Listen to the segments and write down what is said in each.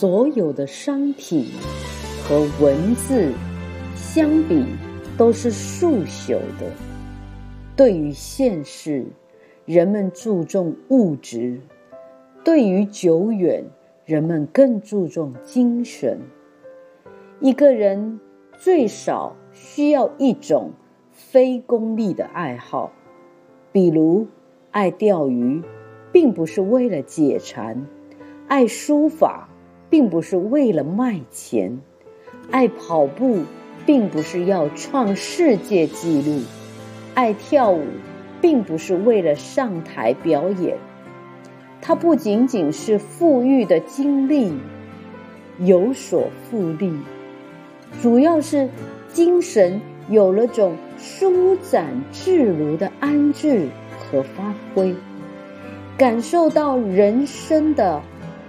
所有的商品和文字相比都是速朽的。对于现世，人们注重物质；对于久远，人们更注重精神。一个人最少需要一种非功利的爱好，比如爱钓鱼，并不是为了解馋；爱书法。并不是为了卖钱，爱跑步，并不是要创世界纪录；爱跳舞，并不是为了上台表演。它不仅仅是富裕的经历，有所复利，主要是精神有了种舒展自如的安置和发挥，感受到人生的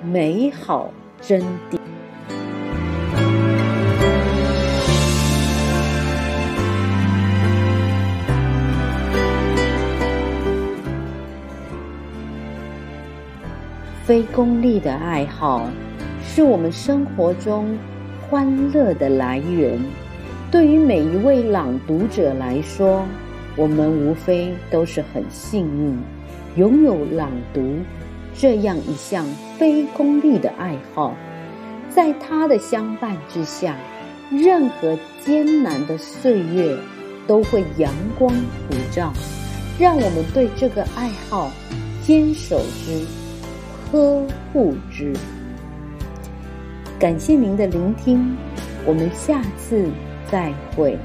美好。真谛。非功利的爱好，是我们生活中欢乐的来源。对于每一位朗读者来说，我们无非都是很幸运，拥有朗读。这样一项非功利的爱好，在他的相伴之下，任何艰难的岁月都会阳光普照。让我们对这个爱好坚守之，呵护之。感谢您的聆听，我们下次再会。